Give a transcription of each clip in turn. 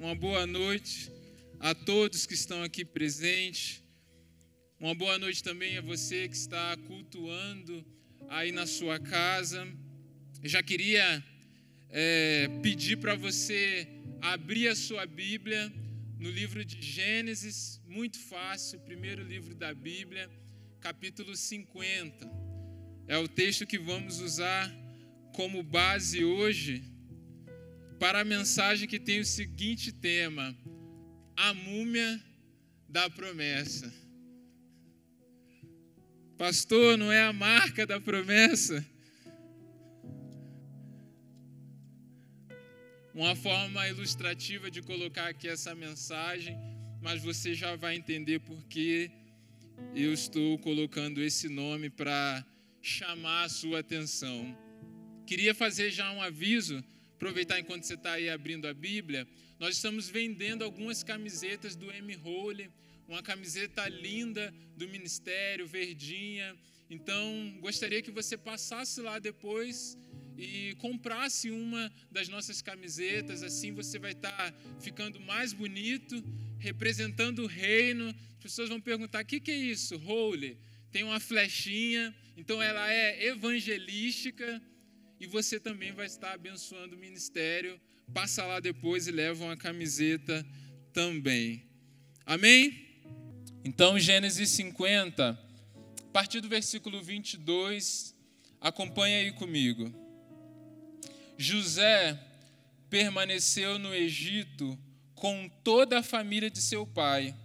uma boa noite a todos que estão aqui presentes. Uma boa noite também a você que está cultuando aí na sua casa. Já queria é, pedir para você abrir a sua Bíblia no livro de Gênesis, muito fácil, primeiro livro da Bíblia, capítulo 50. É o texto que vamos usar como base hoje para a mensagem que tem o seguinte tema: A múmia da promessa. Pastor, não é a marca da promessa? Uma forma ilustrativa de colocar aqui essa mensagem, mas você já vai entender por que eu estou colocando esse nome para chamar a sua atenção. Queria fazer já um aviso, aproveitar enquanto você está aí abrindo a Bíblia. Nós estamos vendendo algumas camisetas do M. Holy uma camiseta linda do ministério, verdinha. Então, gostaria que você passasse lá depois e comprasse uma das nossas camisetas, assim você vai estar tá ficando mais bonito, representando o reino. As pessoas vão perguntar: o que, que é isso? Holy. Tem uma flechinha, então ela é evangelística e você também vai estar abençoando o ministério. Passa lá depois e leva uma camiseta também. Amém? Então, Gênesis 50, a partir do versículo 22, acompanha aí comigo. José permaneceu no Egito com toda a família de seu pai.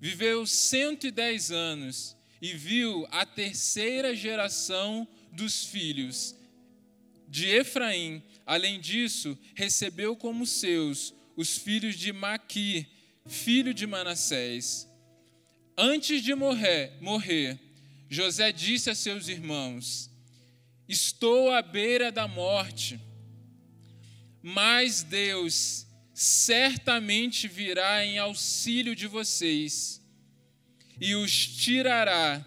Viveu 110 anos e viu a terceira geração dos filhos de Efraim. Além disso, recebeu como seus os filhos de Maqui, filho de Manassés. Antes de morrer, morrer, José disse a seus irmãos: Estou à beira da morte, mas Deus certamente virá em auxílio de vocês e os tirará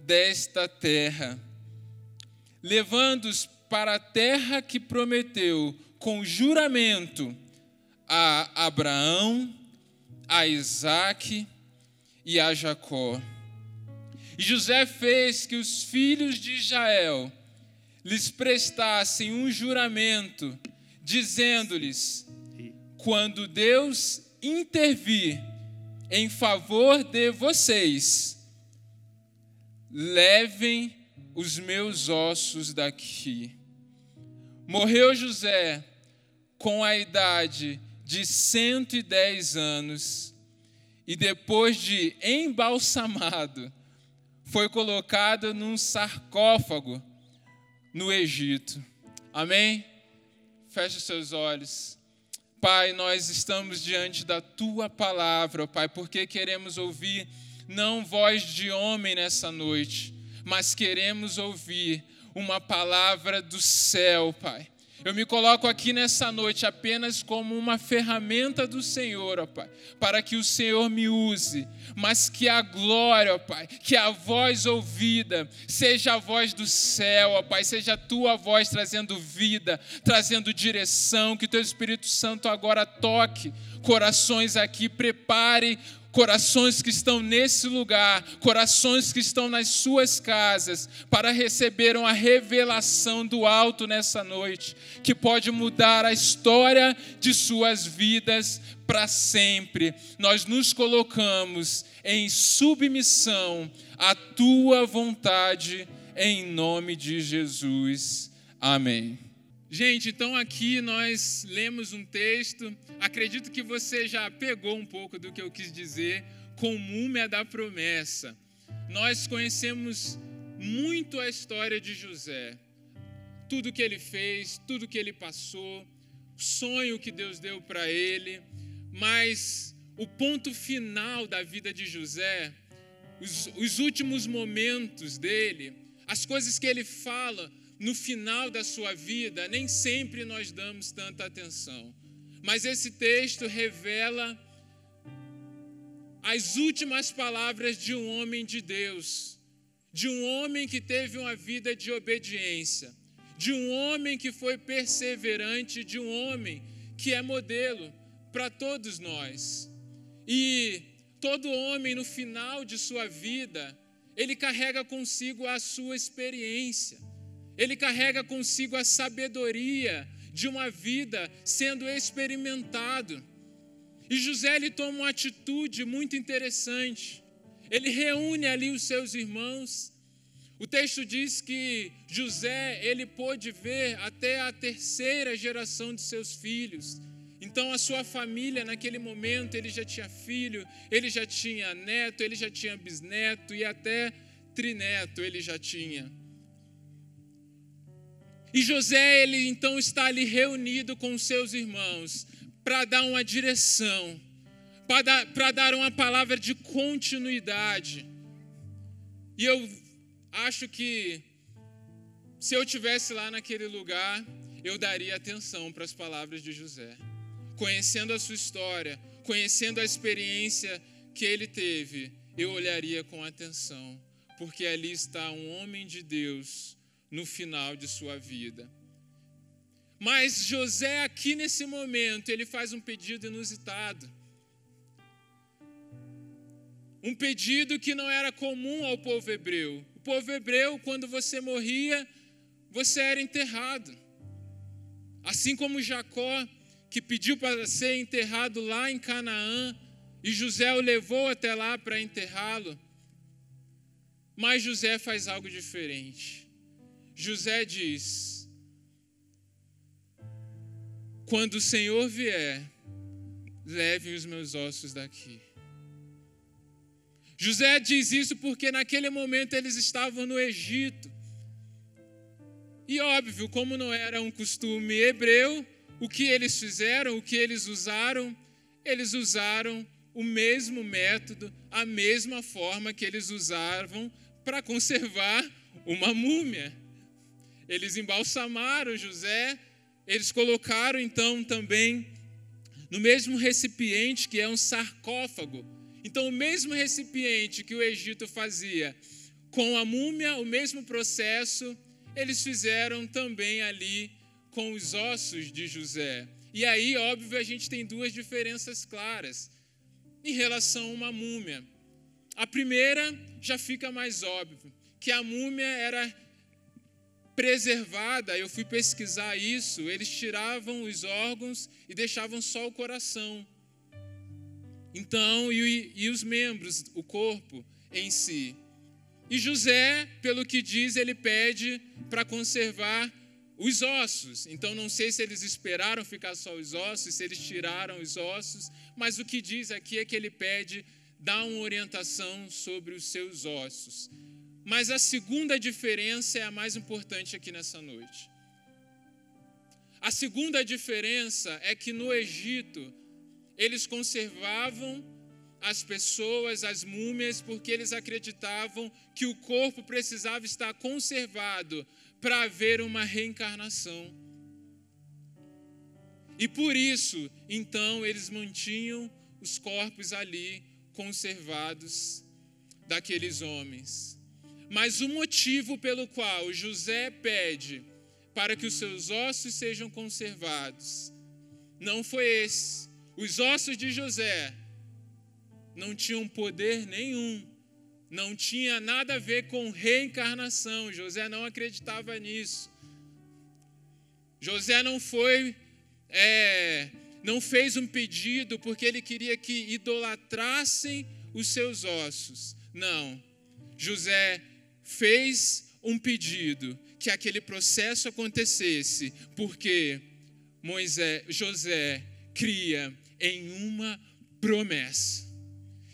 desta terra, levando-os para a terra que prometeu com juramento a Abraão, a Isaque e a Jacó. E José fez que os filhos de Israel lhes prestassem um juramento, dizendo-lhes: quando Deus intervir em favor de vocês, levem os meus ossos daqui. Morreu José com a idade de 110 anos e depois de embalsamado, foi colocado num sarcófago no Egito. Amém? Feche seus olhos. Pai, nós estamos diante da tua palavra, Pai, porque queremos ouvir não voz de homem nessa noite, mas queremos ouvir uma palavra do céu, Pai. Eu me coloco aqui nessa noite apenas como uma ferramenta do Senhor, ó Pai, para que o Senhor me use, mas que a glória, ó Pai, que a voz ouvida seja a voz do céu, ó Pai, seja a tua voz trazendo vida, trazendo direção, que teu Espírito Santo agora toque corações aqui, prepare corações que estão nesse lugar, corações que estão nas suas casas, para receber uma revelação do alto nessa noite, que pode mudar a história de suas vidas para sempre. Nós nos colocamos em submissão à tua vontade, em nome de Jesus. Amém. Gente, então aqui nós lemos um texto. Acredito que você já pegou um pouco do que eu quis dizer com múmia da promessa. Nós conhecemos muito a história de José. Tudo que ele fez, tudo que ele passou, o sonho que Deus deu para ele, mas o ponto final da vida de José, os, os últimos momentos dele, as coisas que ele fala, no final da sua vida, nem sempre nós damos tanta atenção. Mas esse texto revela as últimas palavras de um homem de Deus, de um homem que teve uma vida de obediência, de um homem que foi perseverante, de um homem que é modelo para todos nós. E todo homem, no final de sua vida, ele carrega consigo a sua experiência, ele carrega consigo a sabedoria de uma vida sendo experimentado. E José ele toma uma atitude muito interessante. Ele reúne ali os seus irmãos. O texto diz que José ele pôde ver até a terceira geração de seus filhos. Então a sua família naquele momento ele já tinha filho, ele já tinha neto, ele já tinha bisneto e até trineto ele já tinha. E José ele então está ali reunido com seus irmãos para dar uma direção, para dar, uma palavra de continuidade. E eu acho que se eu tivesse lá naquele lugar, eu daria atenção para as palavras de José. Conhecendo a sua história, conhecendo a experiência que ele teve, eu olharia com atenção, porque ali está um homem de Deus no final de sua vida. Mas José, aqui nesse momento, ele faz um pedido inusitado. Um pedido que não era comum ao povo hebreu. O povo hebreu, quando você morria, você era enterrado. Assim como Jacó, que pediu para ser enterrado lá em Canaã, e José o levou até lá para enterrá-lo. Mas José faz algo diferente. José diz: quando o Senhor vier, leve os meus ossos daqui. José diz isso porque naquele momento eles estavam no Egito. E óbvio, como não era um costume hebreu, o que eles fizeram, o que eles usaram, eles usaram o mesmo método, a mesma forma que eles usavam para conservar uma múmia. Eles embalsamaram José eles colocaram então também no mesmo recipiente que é um sarcófago. Então, o mesmo recipiente que o Egito fazia com a múmia, o mesmo processo, eles fizeram também ali com os ossos de José. E aí, óbvio, a gente tem duas diferenças claras em relação a uma múmia. A primeira já fica mais óbvio, que a múmia era preservada, eu fui pesquisar isso, eles tiravam os órgãos e deixavam só o coração. Então, e, e os membros, o corpo em si. E José, pelo que diz, ele pede para conservar os ossos. Então, não sei se eles esperaram ficar só os ossos, se eles tiraram os ossos, mas o que diz aqui é que ele pede dar uma orientação sobre os seus ossos. Mas a segunda diferença é a mais importante aqui nessa noite. A segunda diferença é que no Egito eles conservavam as pessoas, as múmias, porque eles acreditavam que o corpo precisava estar conservado para haver uma reencarnação. E por isso, então, eles mantinham os corpos ali conservados daqueles homens. Mas o motivo pelo qual José pede para que os seus ossos sejam conservados não foi esse. Os ossos de José não tinham poder nenhum, não tinha nada a ver com reencarnação. José não acreditava nisso. José não foi, é, não fez um pedido porque ele queria que idolatrassem os seus ossos. Não. José fez um pedido que aquele processo acontecesse, porque Moisés, José cria em uma promessa.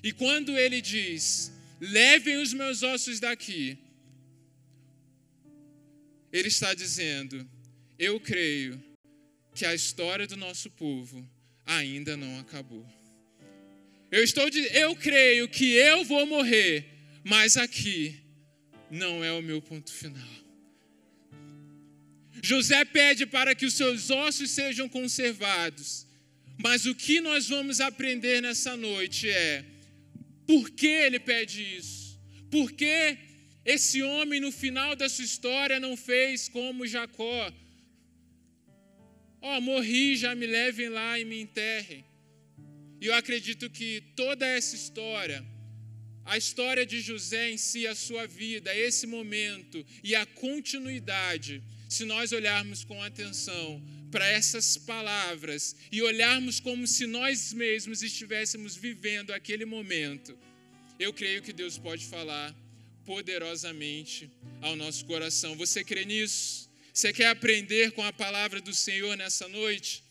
E quando ele diz: "Levem os meus ossos daqui", ele está dizendo: "Eu creio que a história do nosso povo ainda não acabou. Eu estou eu creio que eu vou morrer, mas aqui não é o meu ponto final. José pede para que os seus ossos sejam conservados. Mas o que nós vamos aprender nessa noite é por que ele pede isso? Por que esse homem no final da sua história não fez como Jacó? Ó, oh, morri, já me levem lá e me enterrem. E eu acredito que toda essa história, a história de José em si, a sua vida, esse momento e a continuidade, se nós olharmos com atenção para essas palavras e olharmos como se nós mesmos estivéssemos vivendo aquele momento, eu creio que Deus pode falar poderosamente ao nosso coração. Você crê nisso? Você quer aprender com a palavra do Senhor nessa noite?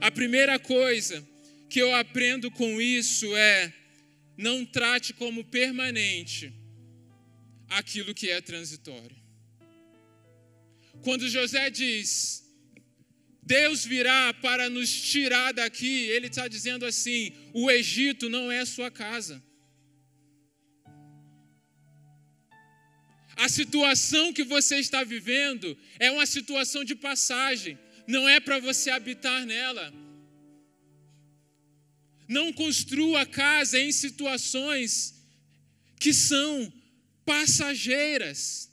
A primeira coisa que eu aprendo com isso é: não trate como permanente aquilo que é transitório. Quando José diz, Deus virá para nos tirar daqui, ele está dizendo assim: o Egito não é sua casa. A situação que você está vivendo é uma situação de passagem, não é para você habitar nela. Não construa casa em situações que são passageiras.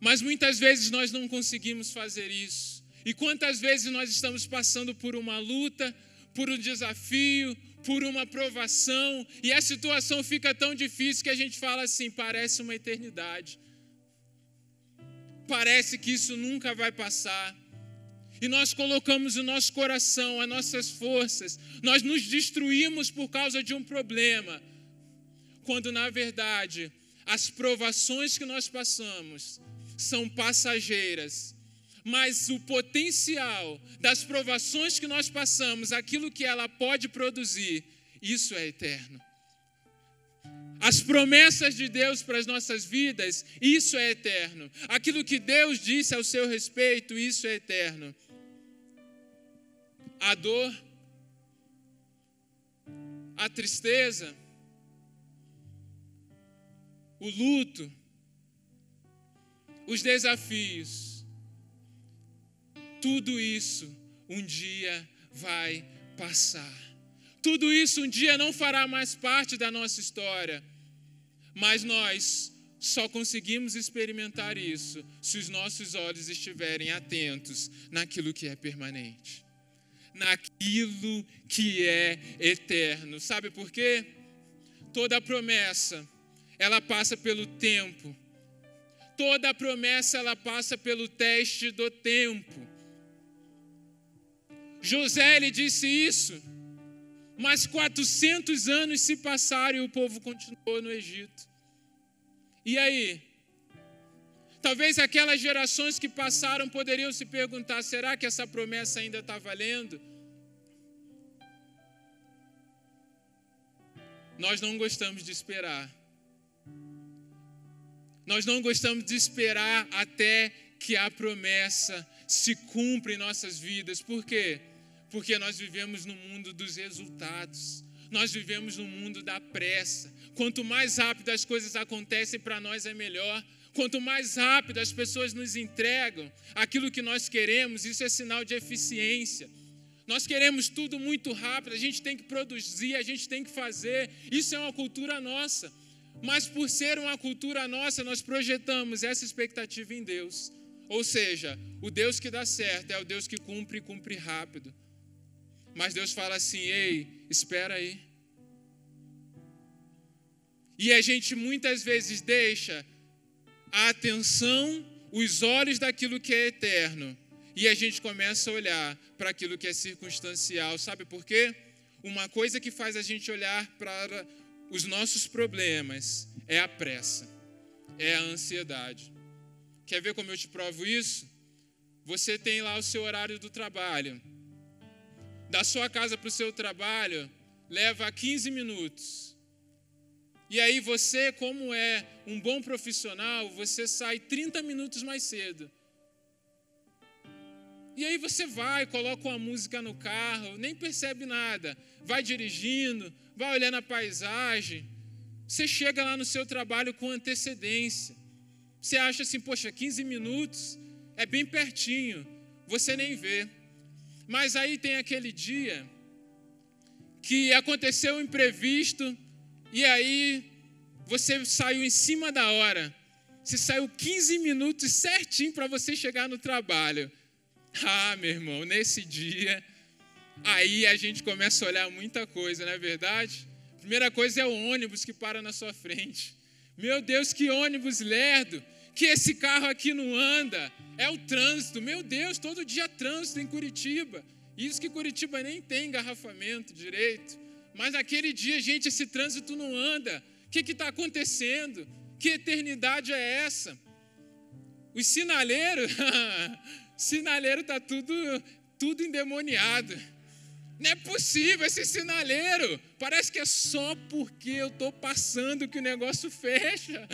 Mas muitas vezes nós não conseguimos fazer isso. E quantas vezes nós estamos passando por uma luta, por um desafio, por uma provação, e a situação fica tão difícil que a gente fala assim: parece uma eternidade. Parece que isso nunca vai passar e nós colocamos o nosso coração, as nossas forças, nós nos destruímos por causa de um problema, quando na verdade as provações que nós passamos são passageiras, mas o potencial das provações que nós passamos, aquilo que ela pode produzir, isso é eterno. As promessas de Deus para as nossas vidas, isso é eterno. Aquilo que Deus disse ao seu respeito, isso é eterno a dor, a tristeza, o luto, os desafios, tudo isso um dia vai passar. Tudo isso um dia não fará mais parte da nossa história, mas nós só conseguimos experimentar isso se os nossos olhos estiverem atentos naquilo que é permanente naquilo que é eterno. Sabe por quê? Toda promessa, ela passa pelo tempo. Toda promessa, ela passa pelo teste do tempo. José, ele disse isso, mas 400 anos se passaram e o povo continuou no Egito. E aí? Talvez aquelas gerações que passaram poderiam se perguntar: será que essa promessa ainda está valendo? Nós não gostamos de esperar. Nós não gostamos de esperar até que a promessa se cumpra em nossas vidas. Por quê? Porque nós vivemos no mundo dos resultados. Nós vivemos no mundo da pressa. Quanto mais rápido as coisas acontecem para nós é melhor. Quanto mais rápido as pessoas nos entregam aquilo que nós queremos, isso é sinal de eficiência. Nós queremos tudo muito rápido, a gente tem que produzir, a gente tem que fazer. Isso é uma cultura nossa. Mas por ser uma cultura nossa, nós projetamos essa expectativa em Deus. Ou seja, o Deus que dá certo é o Deus que cumpre e cumpre rápido. Mas Deus fala assim: ei, espera aí. E a gente muitas vezes deixa a atenção, os olhos daquilo que é eterno e a gente começa a olhar para aquilo que é circunstancial. Sabe por quê? Uma coisa que faz a gente olhar para os nossos problemas é a pressa, é a ansiedade. Quer ver como eu te provo isso? Você tem lá o seu horário do trabalho. Da sua casa para o seu trabalho leva 15 minutos. E aí você, como é um bom profissional, você sai 30 minutos mais cedo. E aí você vai, coloca uma música no carro, nem percebe nada, vai dirigindo, vai olhando a paisagem. Você chega lá no seu trabalho com antecedência. Você acha assim, poxa, 15 minutos é bem pertinho, você nem vê. Mas aí tem aquele dia que aconteceu um imprevisto e aí você saiu em cima da hora. Você saiu 15 minutos certinho para você chegar no trabalho. Ah, meu irmão, nesse dia aí a gente começa a olhar muita coisa, não é verdade? Primeira coisa é o ônibus que para na sua frente. Meu Deus, que ônibus lerdo! Que esse carro aqui não anda. É o trânsito. Meu Deus, todo dia trânsito em Curitiba. Isso que Curitiba nem tem engarrafamento direito. Mas naquele dia, gente, esse trânsito não anda. O que está acontecendo? Que eternidade é essa? Os sinaleiros, sinaleiro está tudo, tudo endemoniado. Não é possível esse sinaleiro. Parece que é só porque eu estou passando que o negócio fecha.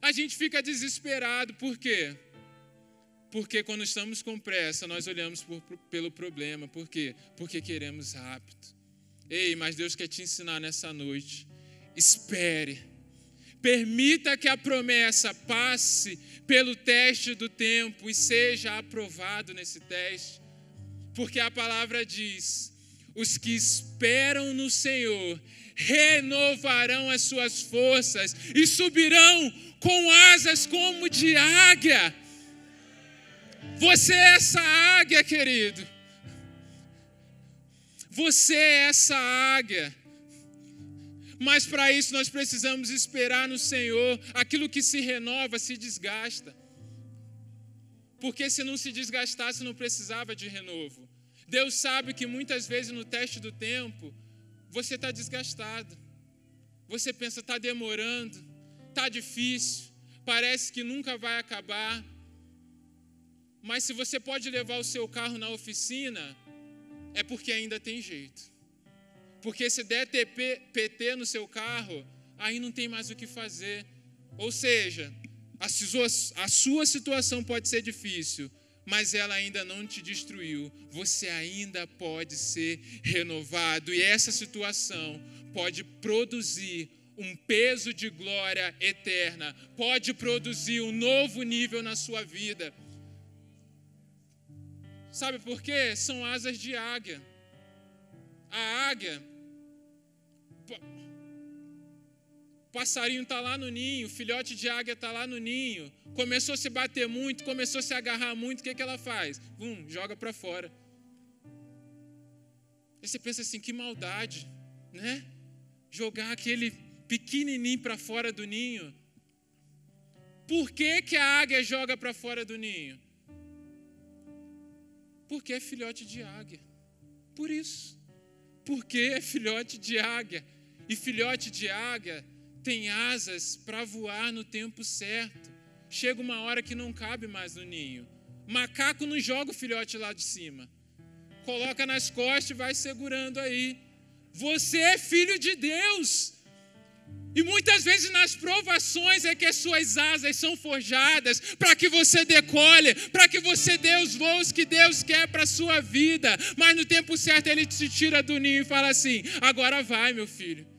A gente fica desesperado. Por quê? Porque quando estamos com pressa, nós olhamos por, pelo problema. Por quê? Porque queremos rápido. Ei, mas Deus quer te ensinar nessa noite. Espere. Permita que a promessa passe pelo teste do tempo e seja aprovado nesse teste. Porque a palavra diz: os que esperam no Senhor renovarão as suas forças e subirão com asas como de águia. Você é essa águia, querido. Você é essa águia. Mas para isso nós precisamos esperar no Senhor. Aquilo que se renova se desgasta. Porque se não se desgastasse, não precisava de renovo. Deus sabe que muitas vezes no teste do tempo, você está desgastado. Você pensa, está demorando, está difícil, parece que nunca vai acabar. Mas se você pode levar o seu carro na oficina, é porque ainda tem jeito. Porque se der TP, PT no seu carro, aí não tem mais o que fazer. Ou seja, a sua, a sua situação pode ser difícil, mas ela ainda não te destruiu. Você ainda pode ser renovado. E essa situação pode produzir um peso de glória eterna, pode produzir um novo nível na sua vida. Sabe por quê? São asas de águia. A águia, passarinho está lá no ninho, filhote de águia está lá no ninho, começou a se bater muito, começou a se agarrar muito, o que, que ela faz? Bum, joga para fora. Aí você pensa assim, que maldade, né? Jogar aquele pequenininho para fora do ninho. Por que, que a águia joga para fora do ninho? Porque é filhote de águia. Por isso. Porque é filhote de águia. E filhote de águia tem asas para voar no tempo certo. Chega uma hora que não cabe mais no ninho. Macaco não joga o filhote lá de cima. Coloca nas costas e vai segurando aí. Você é filho de Deus. E muitas vezes nas provações é que as suas asas são forjadas para que você decole, para que você dê os voos que Deus quer para a sua vida. Mas no tempo certo ele te tira do ninho e fala assim: agora vai, meu filho.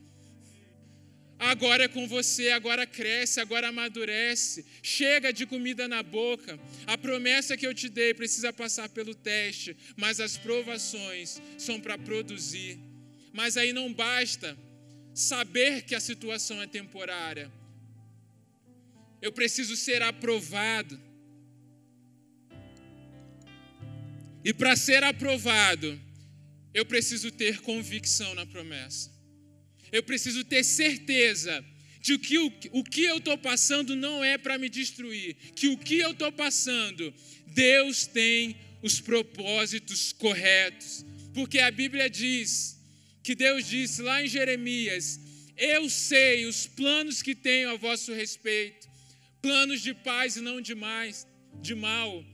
Agora é com você, agora cresce, agora amadurece. Chega de comida na boca. A promessa que eu te dei precisa passar pelo teste, mas as provações são para produzir. Mas aí não basta saber que a situação é temporária. Eu preciso ser aprovado. E para ser aprovado, eu preciso ter convicção na promessa. Eu preciso ter certeza de que o, o que eu estou passando não é para me destruir, que o que eu estou passando, Deus tem os propósitos corretos. Porque a Bíblia diz que Deus disse lá em Jeremias: Eu sei os planos que tenho a vosso respeito, planos de paz e não de mais, de mal,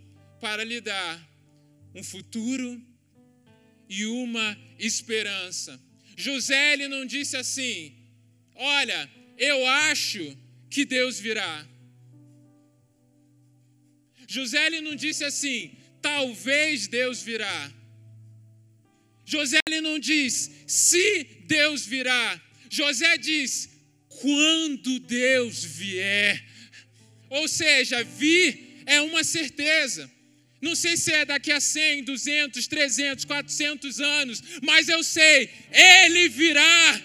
para lhe dar um futuro e uma esperança. José ele não disse assim: Olha, eu acho que Deus virá. José ele não disse assim: Talvez Deus virá. José ele não diz se Deus virá. José diz quando Deus vier. Ou seja, vir é uma certeza. Não sei se é daqui a 100, 200, 300, 400 anos, mas eu sei, ele virá.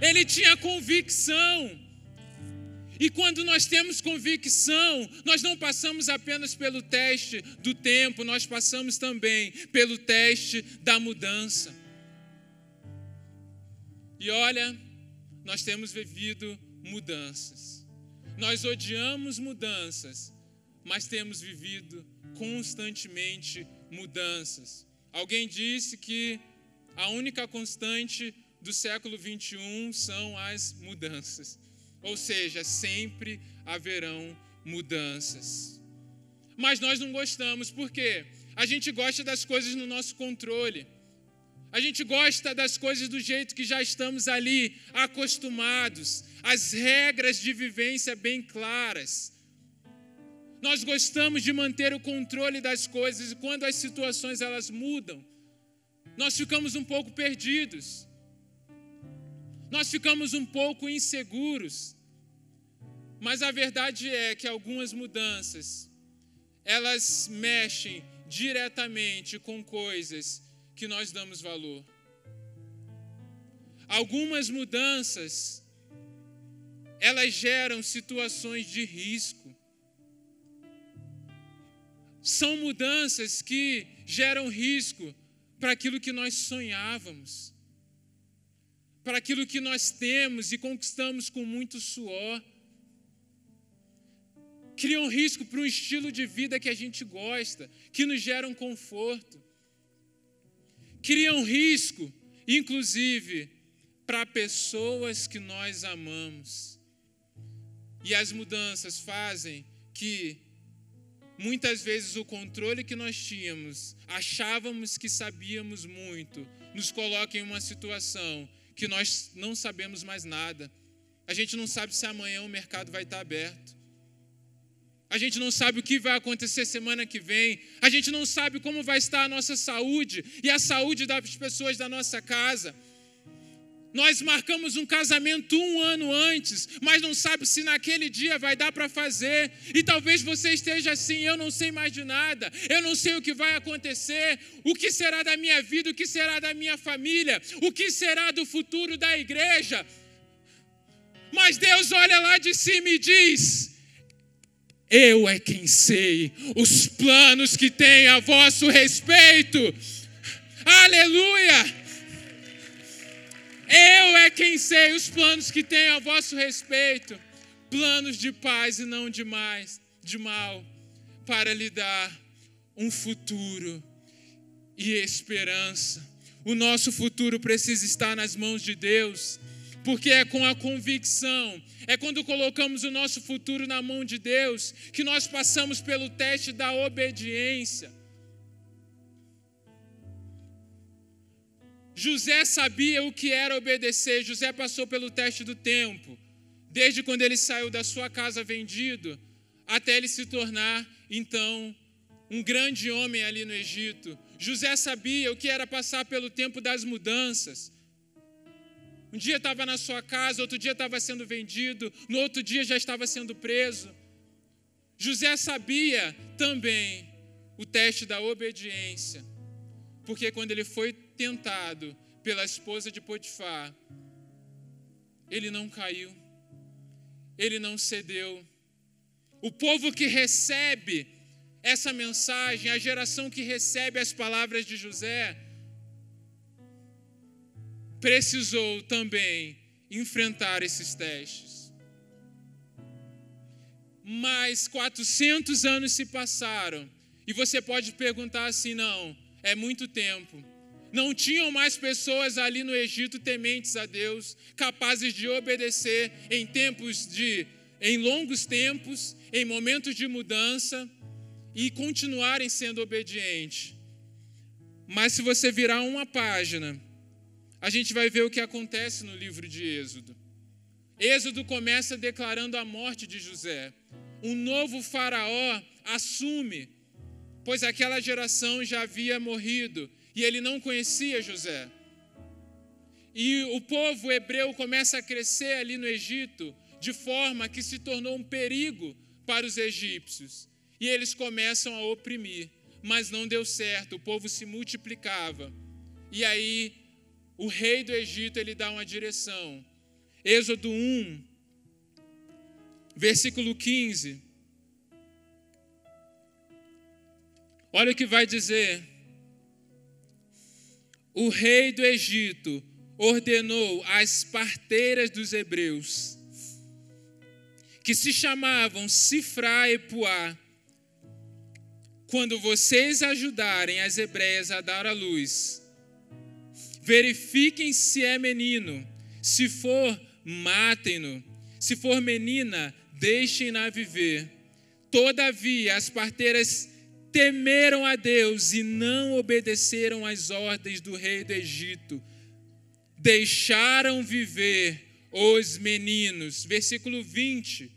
Ele tinha convicção. E quando nós temos convicção, nós não passamos apenas pelo teste do tempo, nós passamos também pelo teste da mudança. E olha, nós temos vivido mudanças. Nós odiamos mudanças, mas temos vivido constantemente mudanças. Alguém disse que a única constante do século 21 são as mudanças. Ou seja, sempre haverão mudanças. Mas nós não gostamos, por quê? A gente gosta das coisas no nosso controle. A gente gosta das coisas do jeito que já estamos ali acostumados, as regras de vivência bem claras. Nós gostamos de manter o controle das coisas e quando as situações elas mudam, nós ficamos um pouco perdidos. Nós ficamos um pouco inseguros. Mas a verdade é que algumas mudanças elas mexem diretamente com coisas que nós damos valor. Algumas mudanças elas geram situações de risco. São mudanças que geram risco para aquilo que nós sonhávamos, para aquilo que nós temos e conquistamos com muito suor. Criam risco para um estilo de vida que a gente gosta, que nos gera um conforto. Criam risco, inclusive, para pessoas que nós amamos. E as mudanças fazem que muitas vezes o controle que nós tínhamos, achávamos que sabíamos muito, nos coloca em uma situação que nós não sabemos mais nada. A gente não sabe se amanhã o mercado vai estar aberto. A gente não sabe o que vai acontecer semana que vem. A gente não sabe como vai estar a nossa saúde e a saúde das pessoas da nossa casa. Nós marcamos um casamento um ano antes, mas não sabe se naquele dia vai dar para fazer. E talvez você esteja assim: eu não sei mais de nada, eu não sei o que vai acontecer, o que será da minha vida, o que será da minha família, o que será do futuro da igreja. Mas Deus olha lá de cima e diz: Eu é quem sei os planos que tem a vosso respeito. Aleluia! Eu é quem sei os planos que tenho a vosso respeito, planos de paz e não de mais, de mal, para lhe dar um futuro e esperança. O nosso futuro precisa estar nas mãos de Deus, porque é com a convicção, é quando colocamos o nosso futuro na mão de Deus, que nós passamos pelo teste da obediência. José sabia o que era obedecer. José passou pelo teste do tempo, desde quando ele saiu da sua casa vendido, até ele se tornar, então, um grande homem ali no Egito. José sabia o que era passar pelo tempo das mudanças. Um dia estava na sua casa, outro dia estava sendo vendido, no outro dia já estava sendo preso. José sabia também o teste da obediência, porque quando ele foi tentado pela esposa de Potifar, ele não caiu, ele não cedeu. O povo que recebe essa mensagem, a geração que recebe as palavras de José, precisou também enfrentar esses testes. Mas 400 anos se passaram, e você pode perguntar assim: não, é muito tempo. Não tinham mais pessoas ali no Egito tementes a Deus, capazes de obedecer em tempos de em longos tempos, em momentos de mudança e continuarem sendo obedientes. Mas se você virar uma página, a gente vai ver o que acontece no livro de Êxodo. Êxodo começa declarando a morte de José. Um novo faraó assume, pois aquela geração já havia morrido e ele não conhecia José. E o povo hebreu começa a crescer ali no Egito, de forma que se tornou um perigo para os egípcios. E eles começam a oprimir, mas não deu certo, o povo se multiplicava. E aí o rei do Egito ele dá uma direção. Êxodo 1 versículo 15. Olha o que vai dizer. O rei do Egito ordenou às parteiras dos hebreus, que se chamavam Sifrá e Puá, quando vocês ajudarem as hebreias a dar à luz, verifiquem se é menino, se for, matem-no, se for menina, deixem-na viver. Todavia, as parteiras temeram a Deus e não obedeceram às ordens do rei do Egito. Deixaram viver os meninos. Versículo 20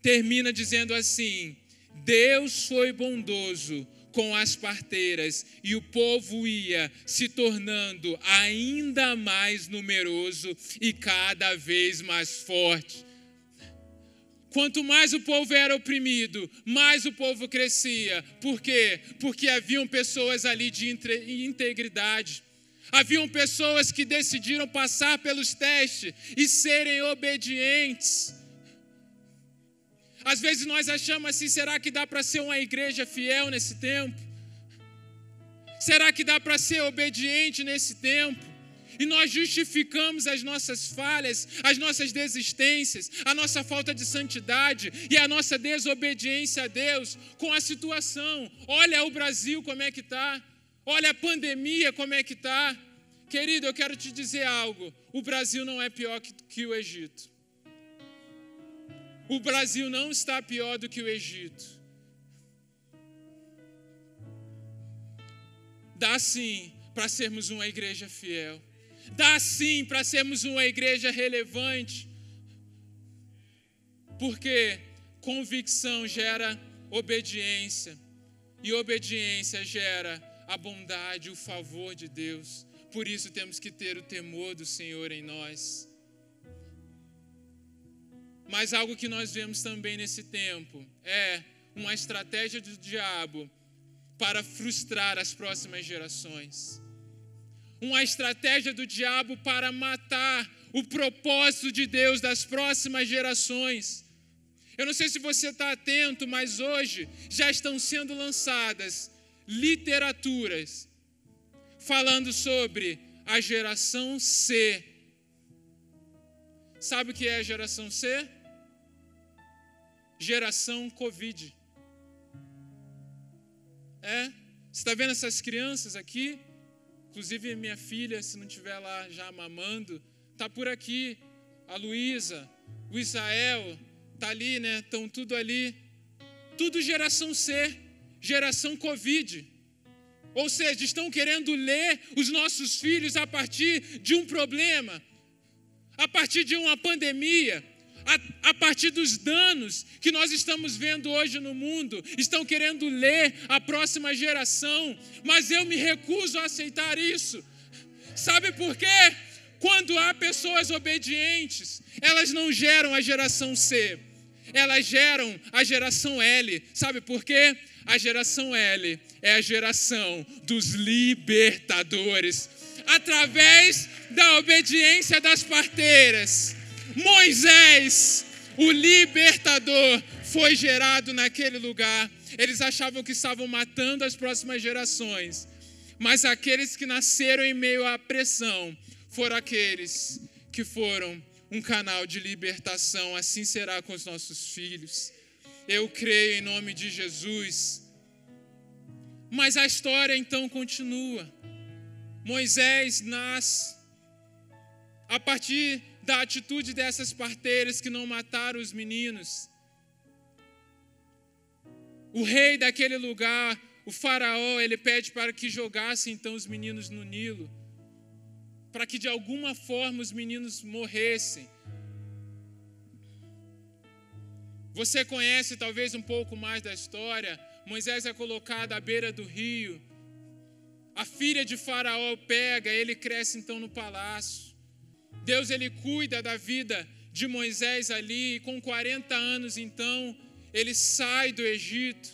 termina dizendo assim: Deus foi bondoso com as parteiras e o povo ia se tornando ainda mais numeroso e cada vez mais forte. Quanto mais o povo era oprimido, mais o povo crescia. Por quê? Porque haviam pessoas ali de integridade. Haviam pessoas que decidiram passar pelos testes e serem obedientes. Às vezes nós achamos assim: será que dá para ser uma igreja fiel nesse tempo? Será que dá para ser obediente nesse tempo? E nós justificamos as nossas falhas, as nossas desistências, a nossa falta de santidade e a nossa desobediência a Deus com a situação. Olha o Brasil como é que está. Olha a pandemia como é que está. Querido, eu quero te dizer algo. O Brasil não é pior que, o Egito. O Brasil não está pior do que o Egito. Dá sim para sermos uma igreja fiel. Dá sim para sermos uma igreja relevante. Porque convicção gera obediência. E obediência gera a bondade, o favor de Deus. Por isso temos que ter o temor do Senhor em nós. Mas algo que nós vemos também nesse tempo é uma estratégia do diabo para frustrar as próximas gerações uma estratégia do diabo para matar o propósito de Deus das próximas gerações. Eu não sei se você está atento, mas hoje já estão sendo lançadas literaturas falando sobre a geração C. Sabe o que é a geração C? Geração Covid. É? Você está vendo essas crianças aqui? Inclusive, minha filha, se não estiver lá já mamando, está por aqui. A Luísa, o Israel, está ali, né? Estão tudo ali. Tudo geração C, geração Covid. Ou seja, estão querendo ler os nossos filhos a partir de um problema, a partir de uma pandemia, a, a, partir dos danos que nós estamos vendo hoje no mundo, estão querendo ler a próxima geração, mas eu me recuso a aceitar isso. Sabe por quê? Quando há pessoas obedientes, elas não geram a geração C, elas geram a geração L. Sabe por quê? A geração L é a geração dos libertadores, através da obediência das parteiras Moisés, o libertador, foi gerado naquele lugar. Eles achavam que estavam matando as próximas gerações, mas aqueles que nasceram em meio à pressão foram aqueles que foram um canal de libertação. Assim será com os nossos filhos. Eu creio em nome de Jesus. Mas a história então continua. Moisés nasce. A partir da atitude dessas parteiras que não mataram os meninos. O rei daquele lugar, o faraó, ele pede para que jogassem então os meninos no Nilo, para que de alguma forma os meninos morressem. Você conhece talvez um pouco mais da história. Moisés é colocado à beira do rio. A filha de Faraó pega, ele cresce então no palácio. Deus ele cuida da vida de Moisés ali, e com 40 anos então, ele sai do Egito.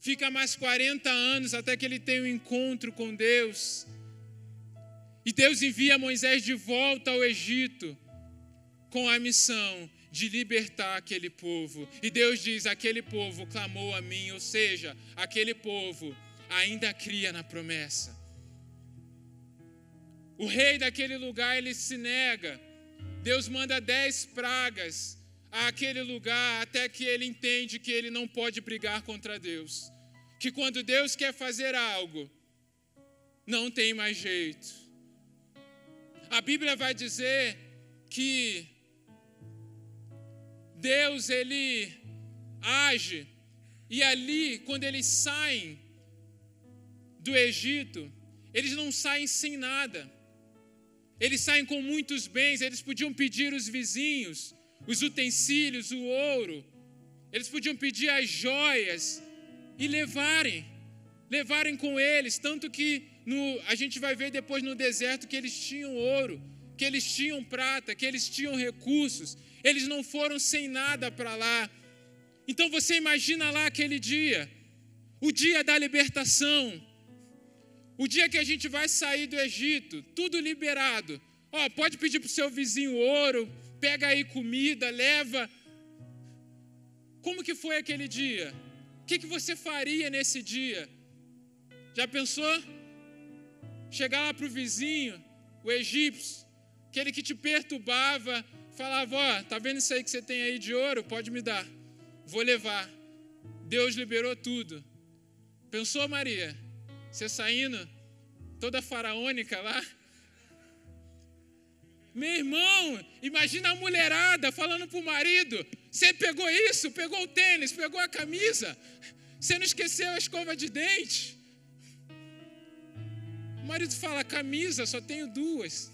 Fica mais 40 anos até que ele tem um encontro com Deus. E Deus envia Moisés de volta ao Egito com a missão de libertar aquele povo. E Deus diz: aquele povo clamou a mim, ou seja, aquele povo ainda cria na promessa. O rei daquele lugar ele se nega. Deus manda dez pragas àquele lugar até que ele entende que ele não pode brigar contra Deus. Que quando Deus quer fazer algo, não tem mais jeito. A Bíblia vai dizer que Deus ele age e ali quando eles saem do Egito, eles não saem sem nada. Eles saem com muitos bens, eles podiam pedir os vizinhos, os utensílios, o ouro, eles podiam pedir as joias e levarem, levarem com eles, tanto que no, a gente vai ver depois no deserto que eles tinham ouro, que eles tinham prata, que eles tinham recursos, eles não foram sem nada para lá. Então você imagina lá aquele dia, o dia da libertação, o dia que a gente vai sair do Egito, tudo liberado. Ó, pode pedir para o seu vizinho ouro, pega aí comida, leva. Como que foi aquele dia? O que, que você faria nesse dia? Já pensou? Chegar lá para o vizinho, o egípcio, aquele que te perturbava, falava: Ó, tá vendo isso aí que você tem aí de ouro? Pode me dar, vou levar. Deus liberou tudo. Pensou, Maria? Você saindo toda faraônica lá. Meu irmão, imagina a mulherada falando para o marido: Você pegou isso, pegou o tênis, pegou a camisa, você não esqueceu a escova de dente. O marido fala: Camisa, só tenho duas.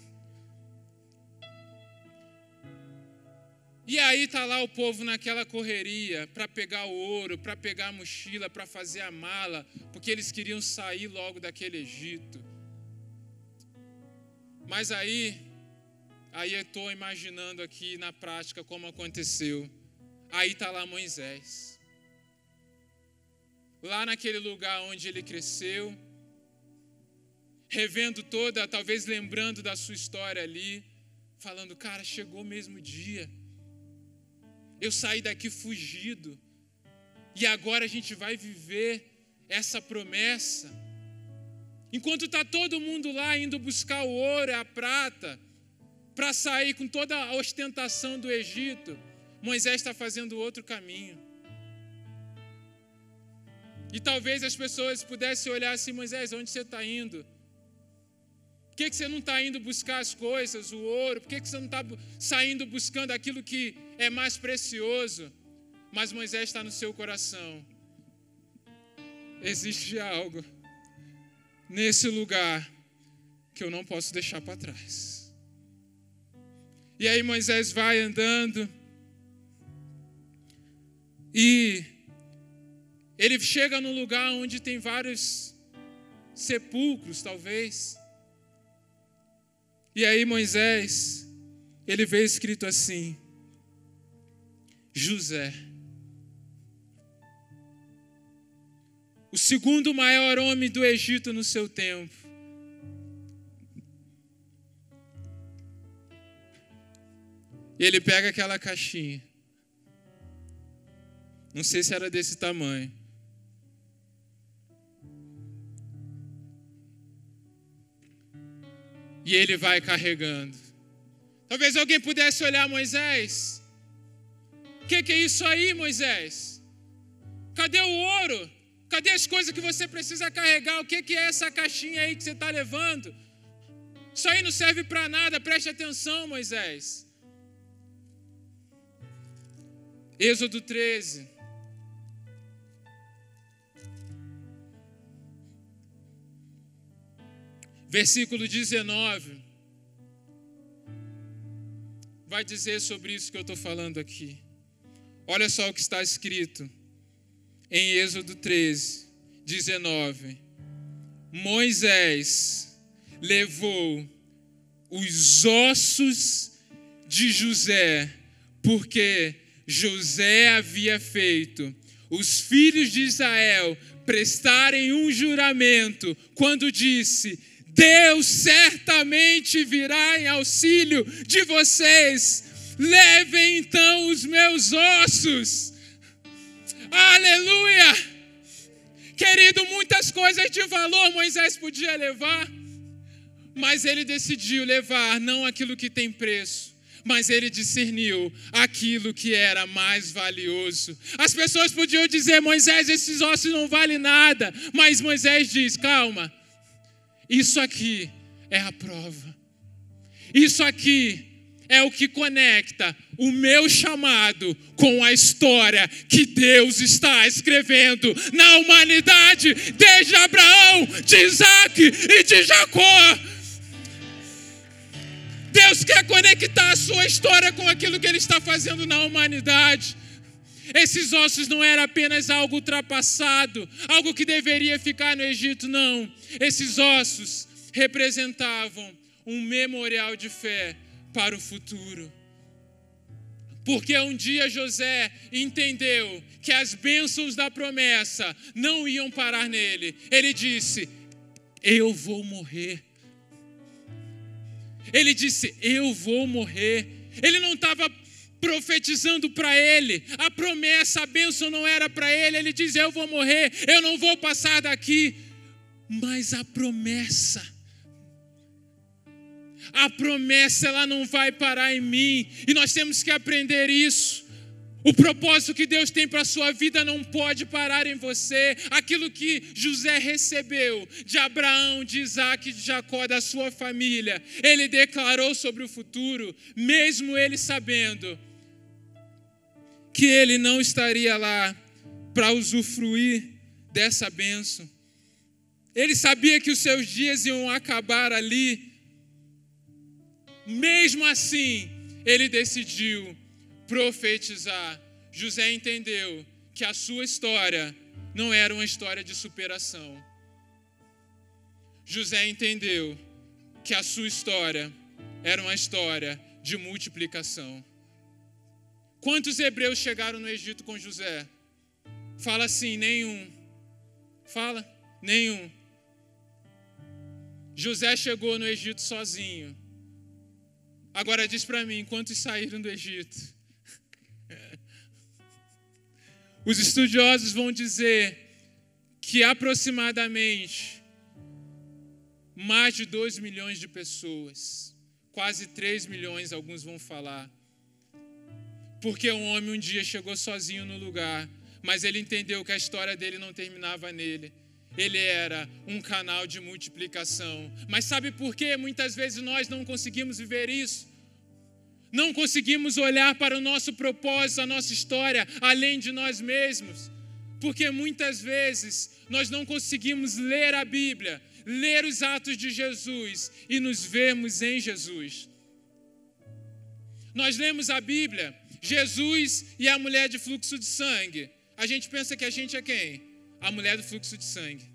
E aí tá lá o povo naquela correria para pegar o ouro, para pegar a mochila, para fazer a mala, porque eles queriam sair logo daquele Egito. Mas aí, aí eu estou imaginando aqui na prática como aconteceu. Aí está lá Moisés. Lá naquele lugar onde ele cresceu, revendo toda, talvez lembrando da sua história ali, falando, cara, chegou o mesmo dia eu saí daqui fugido. E agora a gente vai viver essa promessa. Enquanto está todo mundo lá indo buscar o ouro e a prata, para sair com toda a ostentação do Egito, Moisés está fazendo outro caminho. E talvez as pessoas pudessem olhar assim: Moisés, onde você está indo? Por que, que você não está indo buscar as coisas, o ouro? Por que, que você não está saindo buscando aquilo que é mais precioso? Mas Moisés está no seu coração. Existe algo nesse lugar que eu não posso deixar para trás. E aí Moisés vai andando e ele chega num lugar onde tem vários sepulcros, talvez. E aí Moisés, ele vê escrito assim: José. O segundo maior homem do Egito no seu tempo. E ele pega aquela caixinha. Não sei se era desse tamanho. E ele vai carregando. Talvez alguém pudesse olhar Moisés. O que, que é isso aí, Moisés? Cadê o ouro? Cadê as coisas que você precisa carregar? O que, que é essa caixinha aí que você está levando? Isso aí não serve para nada, preste atenção, Moisés. Êxodo 13. Versículo 19. Vai dizer sobre isso que eu estou falando aqui. Olha só o que está escrito em Êxodo 13, 19. Moisés levou os ossos de José, porque José havia feito os filhos de Israel prestarem um juramento quando disse: Deus certamente virá em auxílio de vocês. Levem então os meus ossos. Aleluia! Querido, muitas coisas de valor Moisés podia levar, mas ele decidiu levar não aquilo que tem preço, mas ele discerniu aquilo que era mais valioso. As pessoas podiam dizer: Moisés, esses ossos não valem nada, mas Moisés diz: calma, isso aqui é a prova, isso aqui é o que conecta o meu chamado com a história que Deus está escrevendo na humanidade, desde Abraão, de Isaac e de Jacó. Deus quer conectar a sua história com aquilo que Ele está fazendo na humanidade. Esses ossos não eram apenas algo ultrapassado, algo que deveria ficar no Egito, não. Esses ossos representavam um memorial de fé para o futuro. Porque um dia José entendeu que as bênçãos da promessa não iam parar nele. Ele disse: Eu vou morrer. Ele disse: Eu vou morrer. Ele não estava profetizando para ele, a promessa, a bênção não era para ele. Ele diz: Eu vou morrer, eu não vou passar daqui. Mas a promessa a promessa ela não vai parar em mim, e nós temos que aprender isso. O propósito que Deus tem para a sua vida não pode parar em você. Aquilo que José recebeu de Abraão, de Isaac, de Jacó, da sua família, ele declarou sobre o futuro, mesmo ele sabendo que ele não estaria lá para usufruir dessa bênção. Ele sabia que os seus dias iam acabar ali, mesmo assim, ele decidiu profetizar. José entendeu que a sua história não era uma história de superação. José entendeu que a sua história era uma história de multiplicação. Quantos hebreus chegaram no Egito com José? Fala assim, nenhum. Fala, nenhum. José chegou no Egito sozinho. Agora diz para mim, quantos saíram do Egito? Os estudiosos vão dizer que aproximadamente mais de 2 milhões de pessoas, quase 3 milhões, alguns vão falar. Porque um homem um dia chegou sozinho no lugar, mas ele entendeu que a história dele não terminava nele ele era um canal de multiplicação. Mas sabe por que muitas vezes nós não conseguimos viver isso? Não conseguimos olhar para o nosso propósito, a nossa história, além de nós mesmos. Porque muitas vezes nós não conseguimos ler a Bíblia, ler os atos de Jesus e nos vermos em Jesus. Nós lemos a Bíblia, Jesus e a mulher de fluxo de sangue. A gente pensa que a gente é quem? a mulher do fluxo de sangue,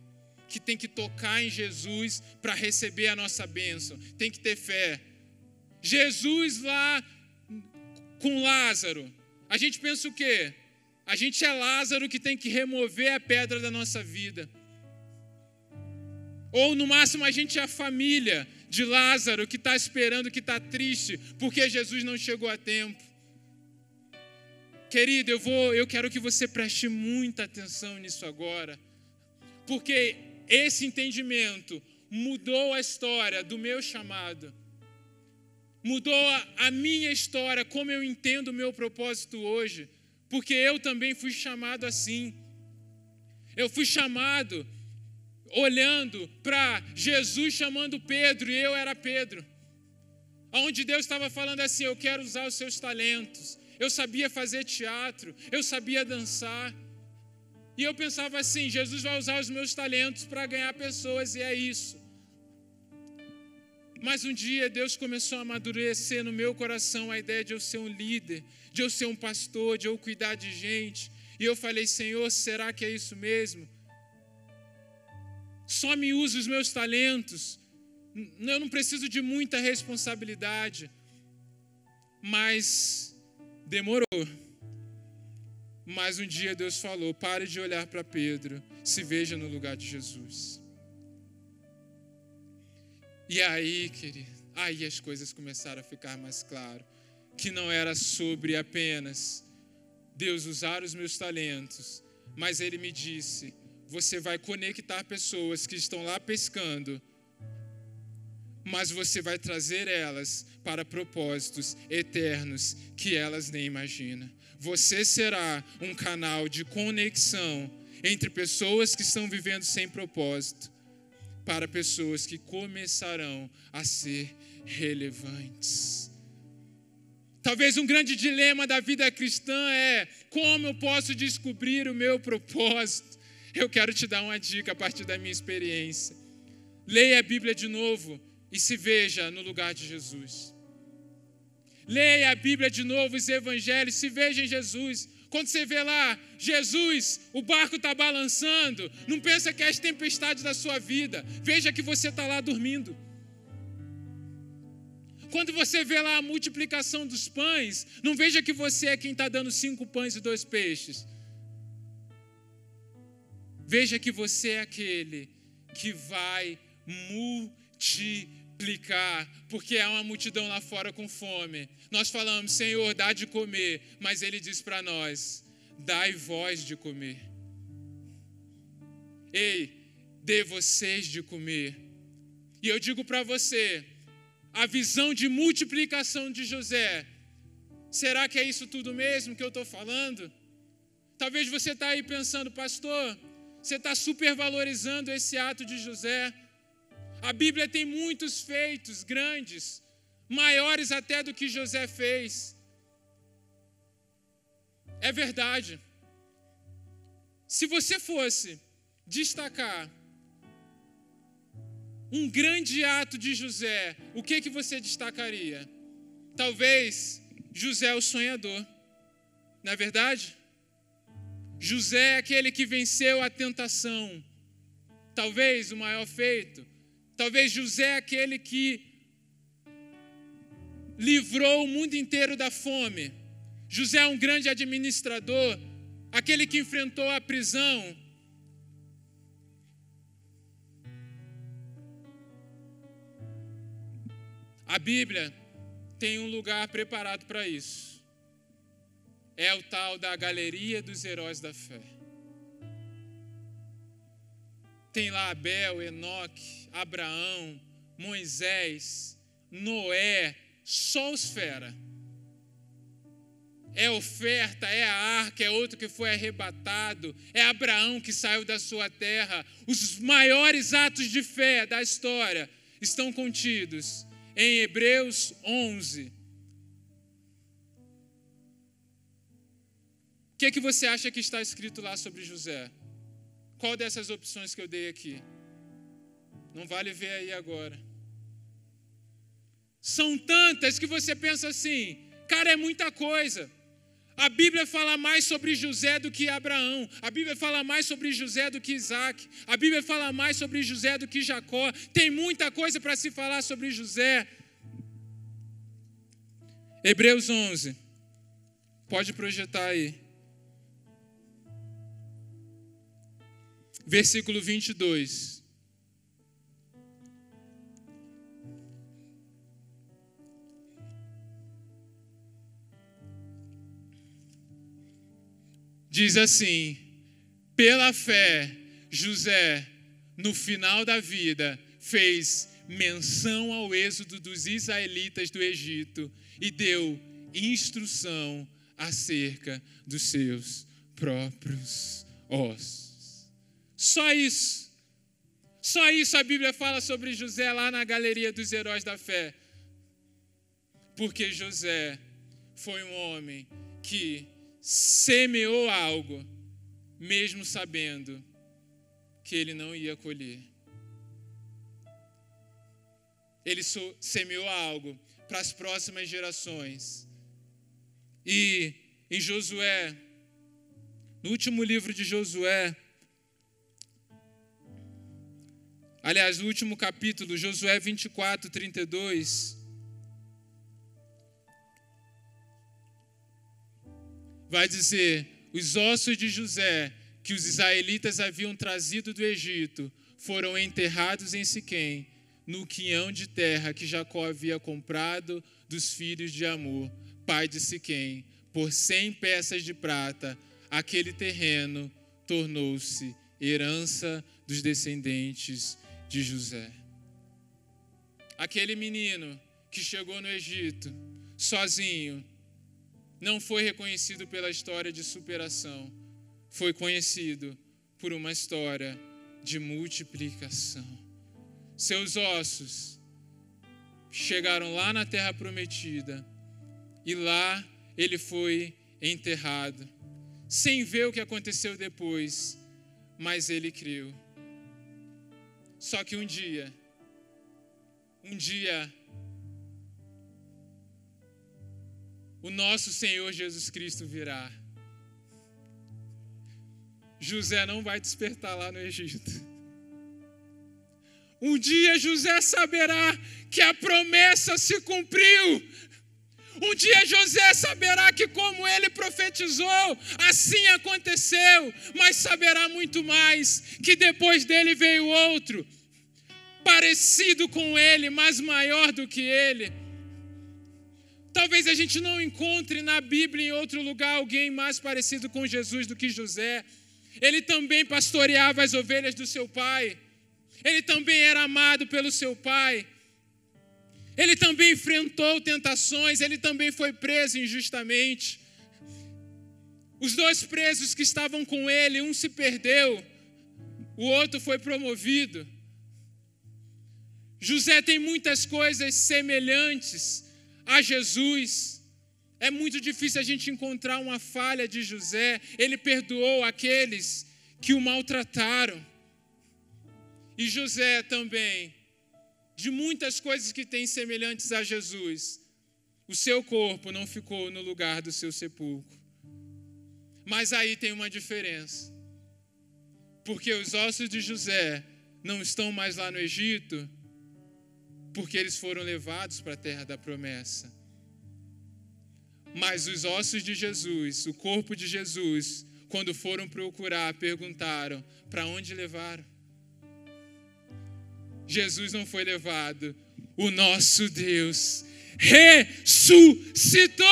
que tem que tocar em Jesus para receber a nossa bênção, tem que ter fé. Jesus lá com Lázaro, a gente pensa o quê? A gente é Lázaro que tem que remover a pedra da nossa vida. Ou no máximo a gente é a família de Lázaro que está esperando, que está triste, porque Jesus não chegou a tempo. Querido, eu vou, eu quero que você preste muita atenção nisso agora, porque esse entendimento mudou a história do meu chamado, mudou a, minha história, como eu entendo o meu propósito hoje, porque eu também fui chamado assim. Eu fui chamado olhando para Jesus chamando Pedro e eu era Pedro. Onde Deus estava falando assim: Eu quero usar os seus talentos, eu sabia fazer teatro, eu sabia dançar. E eu pensava assim: Jesus vai usar os meus talentos para ganhar pessoas, e é isso. Mas um dia Deus começou a amadurecer no meu coração a ideia de eu ser um líder, de eu ser um pastor, de eu cuidar de gente. E eu falei: Senhor, será que é isso mesmo? Só me usa os meus talentos. Eu não preciso de muita responsabilidade. Mas Demorou. Mas um dia Deus falou: pare de olhar para Pedro, se veja no lugar de Jesus. E aí, querido, aí as coisas começaram a ficar mais claro. que não era sobre apenas Deus usar os meus talentos, mas ele me disse: você vai conectar pessoas que estão lá pescando, mas você vai trazer elas para propósitos eternos que elas nem imaginam. Você será um canal de conexão entre pessoas que estão vivendo sem propósito para pessoas que começarão a ser relevantes. Talvez um grande dilema da vida cristã é como eu posso descobrir o meu propósito. Eu quero te dar uma dica a partir da minha experiência. Leia a Bíblia de novo e se veja no lugar de Jesus. Leia a Bíblia de novo, os evangelhos, se veja em Jesus. Quando você vê lá, Jesus, o barco está balançando, não pensa que é as tempestades da sua vida. Veja que você está lá dormindo. Quando você vê lá a multiplicação dos pães, não veja que você é quem está dando cinco pães e dois peixes. Veja que você é aquele que vai multiplicar, porque há uma multidão lá fora com fome. Nós falamos, Senhor, dá de comer, mas Ele diz para nós: dai voz de comer. Ei, dê vocês de comer. E eu digo para você, a visão de multiplicação de José. Será que é isso tudo mesmo que eu estou falando? Talvez você está aí pensando, pastor, você está supervalorizando esse ato de José. A Bíblia tem muitos feitos grandes, maiores até do que José fez. É verdade. Se você fosse destacar um grande ato de José, o que que você destacaria? Talvez José o sonhador. Não é verdade? José é aquele que venceu a tentação. Talvez o maior feito. Talvez José é aquele que livrou o mundo inteiro da fome. José é um grande administrador, aquele que enfrentou a prisão, A Bíblia tem um lugar preparado para isso. É o tal da galeria dos heróis da fé. Tem lá Abel, Enoque, Abraão, Moisés, Noé, só os fera. É oferta, é a arca, é outro que foi arrebatado, é Abraão que saiu da sua terra. Os maiores atos de fé da história estão contidos em Hebreus 11. O que, é que você acha que está escrito lá sobre José? Qual dessas opções que eu dei aqui? Não vale ver aí agora. São tantas que você pensa assim, cara, é muita coisa. A Bíblia fala mais sobre José do que Abraão. A Bíblia fala mais sobre José do que Isaac. A Bíblia fala mais sobre José do que Jacó. Tem muita coisa para se falar sobre José. Hebreus 11. Pode projetar aí. Versículo 22. diz assim: pela fé, José, no final da vida, fez menção ao êxodo dos israelitas do Egito e deu instrução acerca dos seus próprios ossos. Só isso. Só isso a Bíblia fala sobre José lá na galeria dos heróis da fé. Porque José foi um homem que semeou algo, mesmo sabendo que ele não ia colher. Ele semeou algo para as próximas gerações. E em Josué, no último livro de Josué, aliás, no último capítulo, Josué 24, 32. vai dizer: os ossos de José, que os israelitas haviam trazido do Egito, foram enterrados em Siquém, no quinhão de terra que Jacó havia comprado dos filhos de Amor, pai de Siquém, por cem peças de prata, aquele terreno tornou-se herança dos descendentes de José. Aquele menino que chegou no Egito sozinho não foi reconhecido pela história de superação, foi conhecido por uma história de multiplicação. Seus ossos chegaram lá na terra prometida e lá ele foi enterrado, sem ver o que aconteceu depois, mas ele creu. Só que um dia, um dia, o nosso Senhor Jesus Cristo virá. José não vai despertar lá no Egito. Um dia José saberá que a promessa se cumpriu. Um dia José saberá que, como ele profetizou, assim aconteceu, mas saberá muito mais: que depois dele veio outro, parecido com ele, mas maior do que ele. Talvez a gente não encontre na Bíblia em outro lugar alguém mais parecido com Jesus do que José. Ele também pastoreava as ovelhas do seu pai. Ele também era amado pelo seu pai. Ele também enfrentou tentações, ele também foi preso injustamente. Os dois presos que estavam com ele, um se perdeu, o outro foi promovido. José tem muitas coisas semelhantes a Jesus. É muito difícil a gente encontrar uma falha de José. Ele perdoou aqueles que o maltrataram. E José também de muitas coisas que têm semelhantes a Jesus, o seu corpo não ficou no lugar do seu sepulcro. Mas aí tem uma diferença. Porque os ossos de José não estão mais lá no Egito, porque eles foram levados para a terra da promessa. Mas os ossos de Jesus, o corpo de Jesus, quando foram procurar, perguntaram: para onde levaram? Jesus não foi levado, o nosso Deus ressuscitou.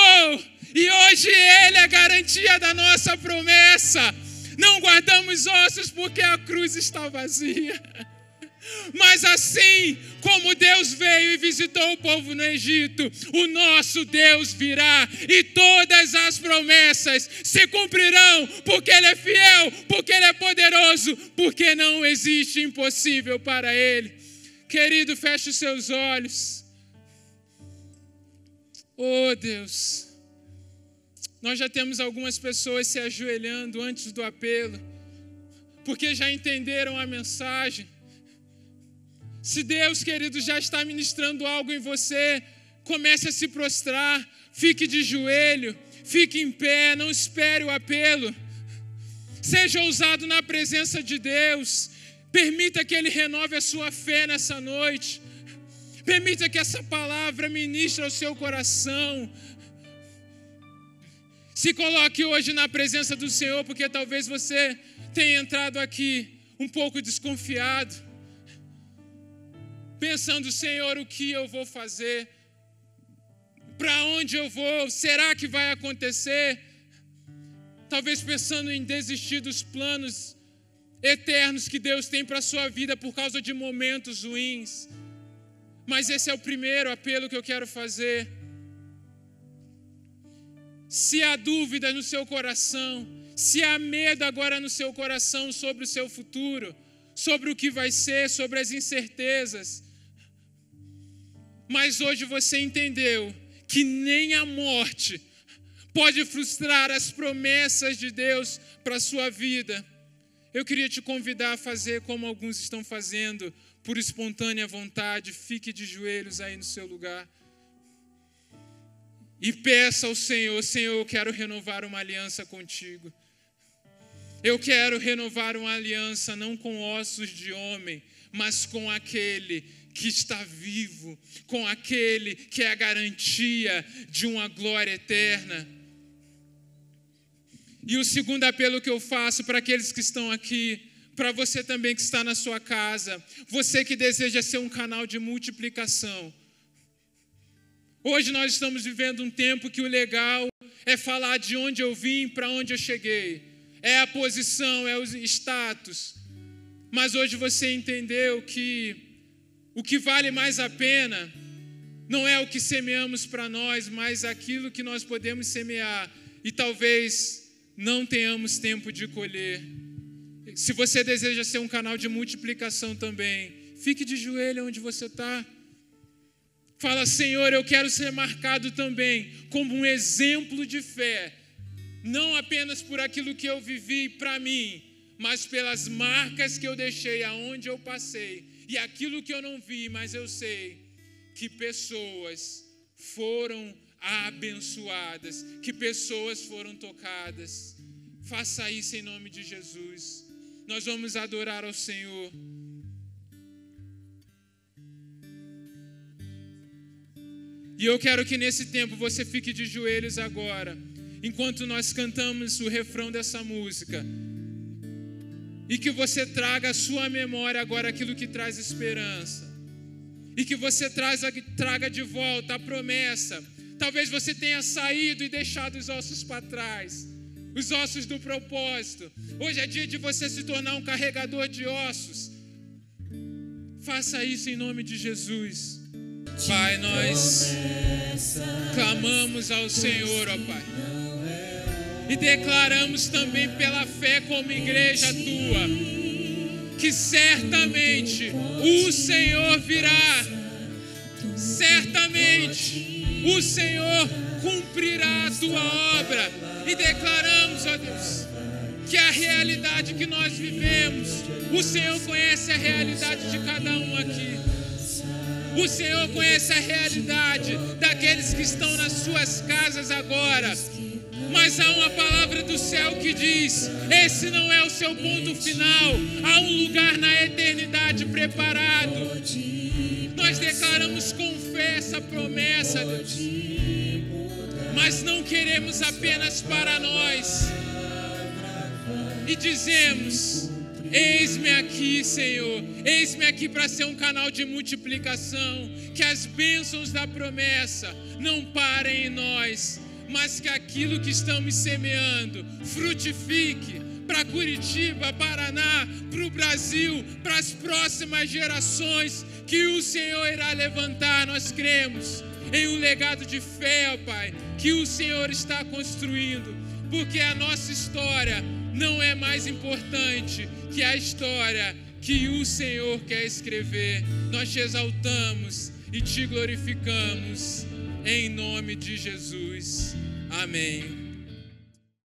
E hoje Ele é a garantia da nossa promessa. Não guardamos ossos porque a cruz está vazia. Mas assim como Deus veio e visitou o povo no Egito, o nosso Deus virá e todas as promessas se cumprirão, porque Ele é fiel, porque Ele é poderoso, porque não existe impossível para Ele. Querido, feche os seus olhos. Oh Deus, nós já temos algumas pessoas se ajoelhando antes do apelo, porque já entenderam a mensagem. Se Deus, querido, já está ministrando algo em você, comece a se prostrar, fique de joelho, fique em pé, não espere o apelo. Seja ousado na presença de Deus. Permita que Ele renove a sua fé nessa noite. Permita que essa palavra ministre ao seu coração. Se coloque hoje na presença do Senhor, porque talvez você tenha entrado aqui um pouco desconfiado, pensando: Senhor, o que eu vou fazer? Para onde eu vou? Será que vai acontecer? Talvez pensando em desistir dos planos eternos que Deus tem para a sua vida por causa de momentos ruins. Mas esse é o primeiro apelo que eu quero fazer. Se há dúvida no seu coração, se há medo agora no seu coração sobre o seu futuro, sobre o que vai ser, sobre as incertezas, mas hoje você entendeu que nem a morte pode frustrar as promessas de Deus para a sua vida eu queria te convidar a fazer como alguns estão fazendo, por espontânea vontade. Fique de joelhos aí no seu lugar. E peça ao Senhor: Senhor, eu quero renovar uma aliança contigo. Eu quero renovar uma aliança não com ossos de homem, mas com aquele que está vivo, com aquele que é a garantia de uma glória eterna. E o segundo apelo que eu faço para aqueles que estão aqui, para você também que está na sua casa, você que deseja ser um canal de multiplicação, Hoje nós estamos vivendo um tempo que o legal é falar de onde eu vim, para onde eu cheguei. É a posição, é o status. Mas hoje você entendeu que o que vale mais a pena não é o que semeamos para nós, mas aquilo que nós podemos semear e talvez não tenhamos tempo de colher. Se você deseja ser um canal de multiplicação também, fique de joelho onde você está. Fala, Senhor, eu quero ser marcado também como um exemplo de fé, não apenas por aquilo que eu vivi para mim, mas pelas marcas que eu deixei aonde eu passei e aquilo que eu não vi, mas eu sei que pessoas foram abençoadas, que pessoas foram tocadas. Faça isso em nome de Jesus. Nós vamos adorar ao Senhor. E eu quero que nesse tempo você fique de joelhos agora, enquanto nós cantamos o refrão dessa música. E que você traga à sua memória agora aquilo que traz esperança. E que você traga, traga de volta a promessa. Talvez você tenha saído e deixado os ossos para trás os ossos do propósito. Hoje é dia de você se tornar um carregador de ossos. Faça isso em nome de Jesus. Pai, nós clamamos ao Senhor, ó Pai. E declaramos também pela fé como igreja tua, que certamente o Senhor virá. Certamente o Senhor cumprirá a tua obra. E declaramos, ó Deus, que a realidade que nós vivemos, o Senhor conhece a realidade de cada um aqui. O Senhor conhece a realidade daqueles que estão nas suas casas agora. Mas há uma palavra do céu que diz: esse não é o seu ponto final, há um lugar na eternidade preparado. Nós declaramos com fé essa promessa, Deus. Mas não queremos apenas para nós. E dizemos: Eis-me aqui, Senhor. Eis-me aqui para ser um canal de multiplicação. Que as bênçãos da promessa não parem em nós, mas que aquilo que estamos semeando frutifique para Curitiba, Paraná, para o Brasil, para as próximas gerações que o Senhor irá levantar. Nós cremos em um legado de fé, ó Pai, que o Senhor está construindo, porque a nossa história não é mais importante que a história que o Senhor quer escrever. Nós te exaltamos e te glorificamos em nome de Jesus. Amém.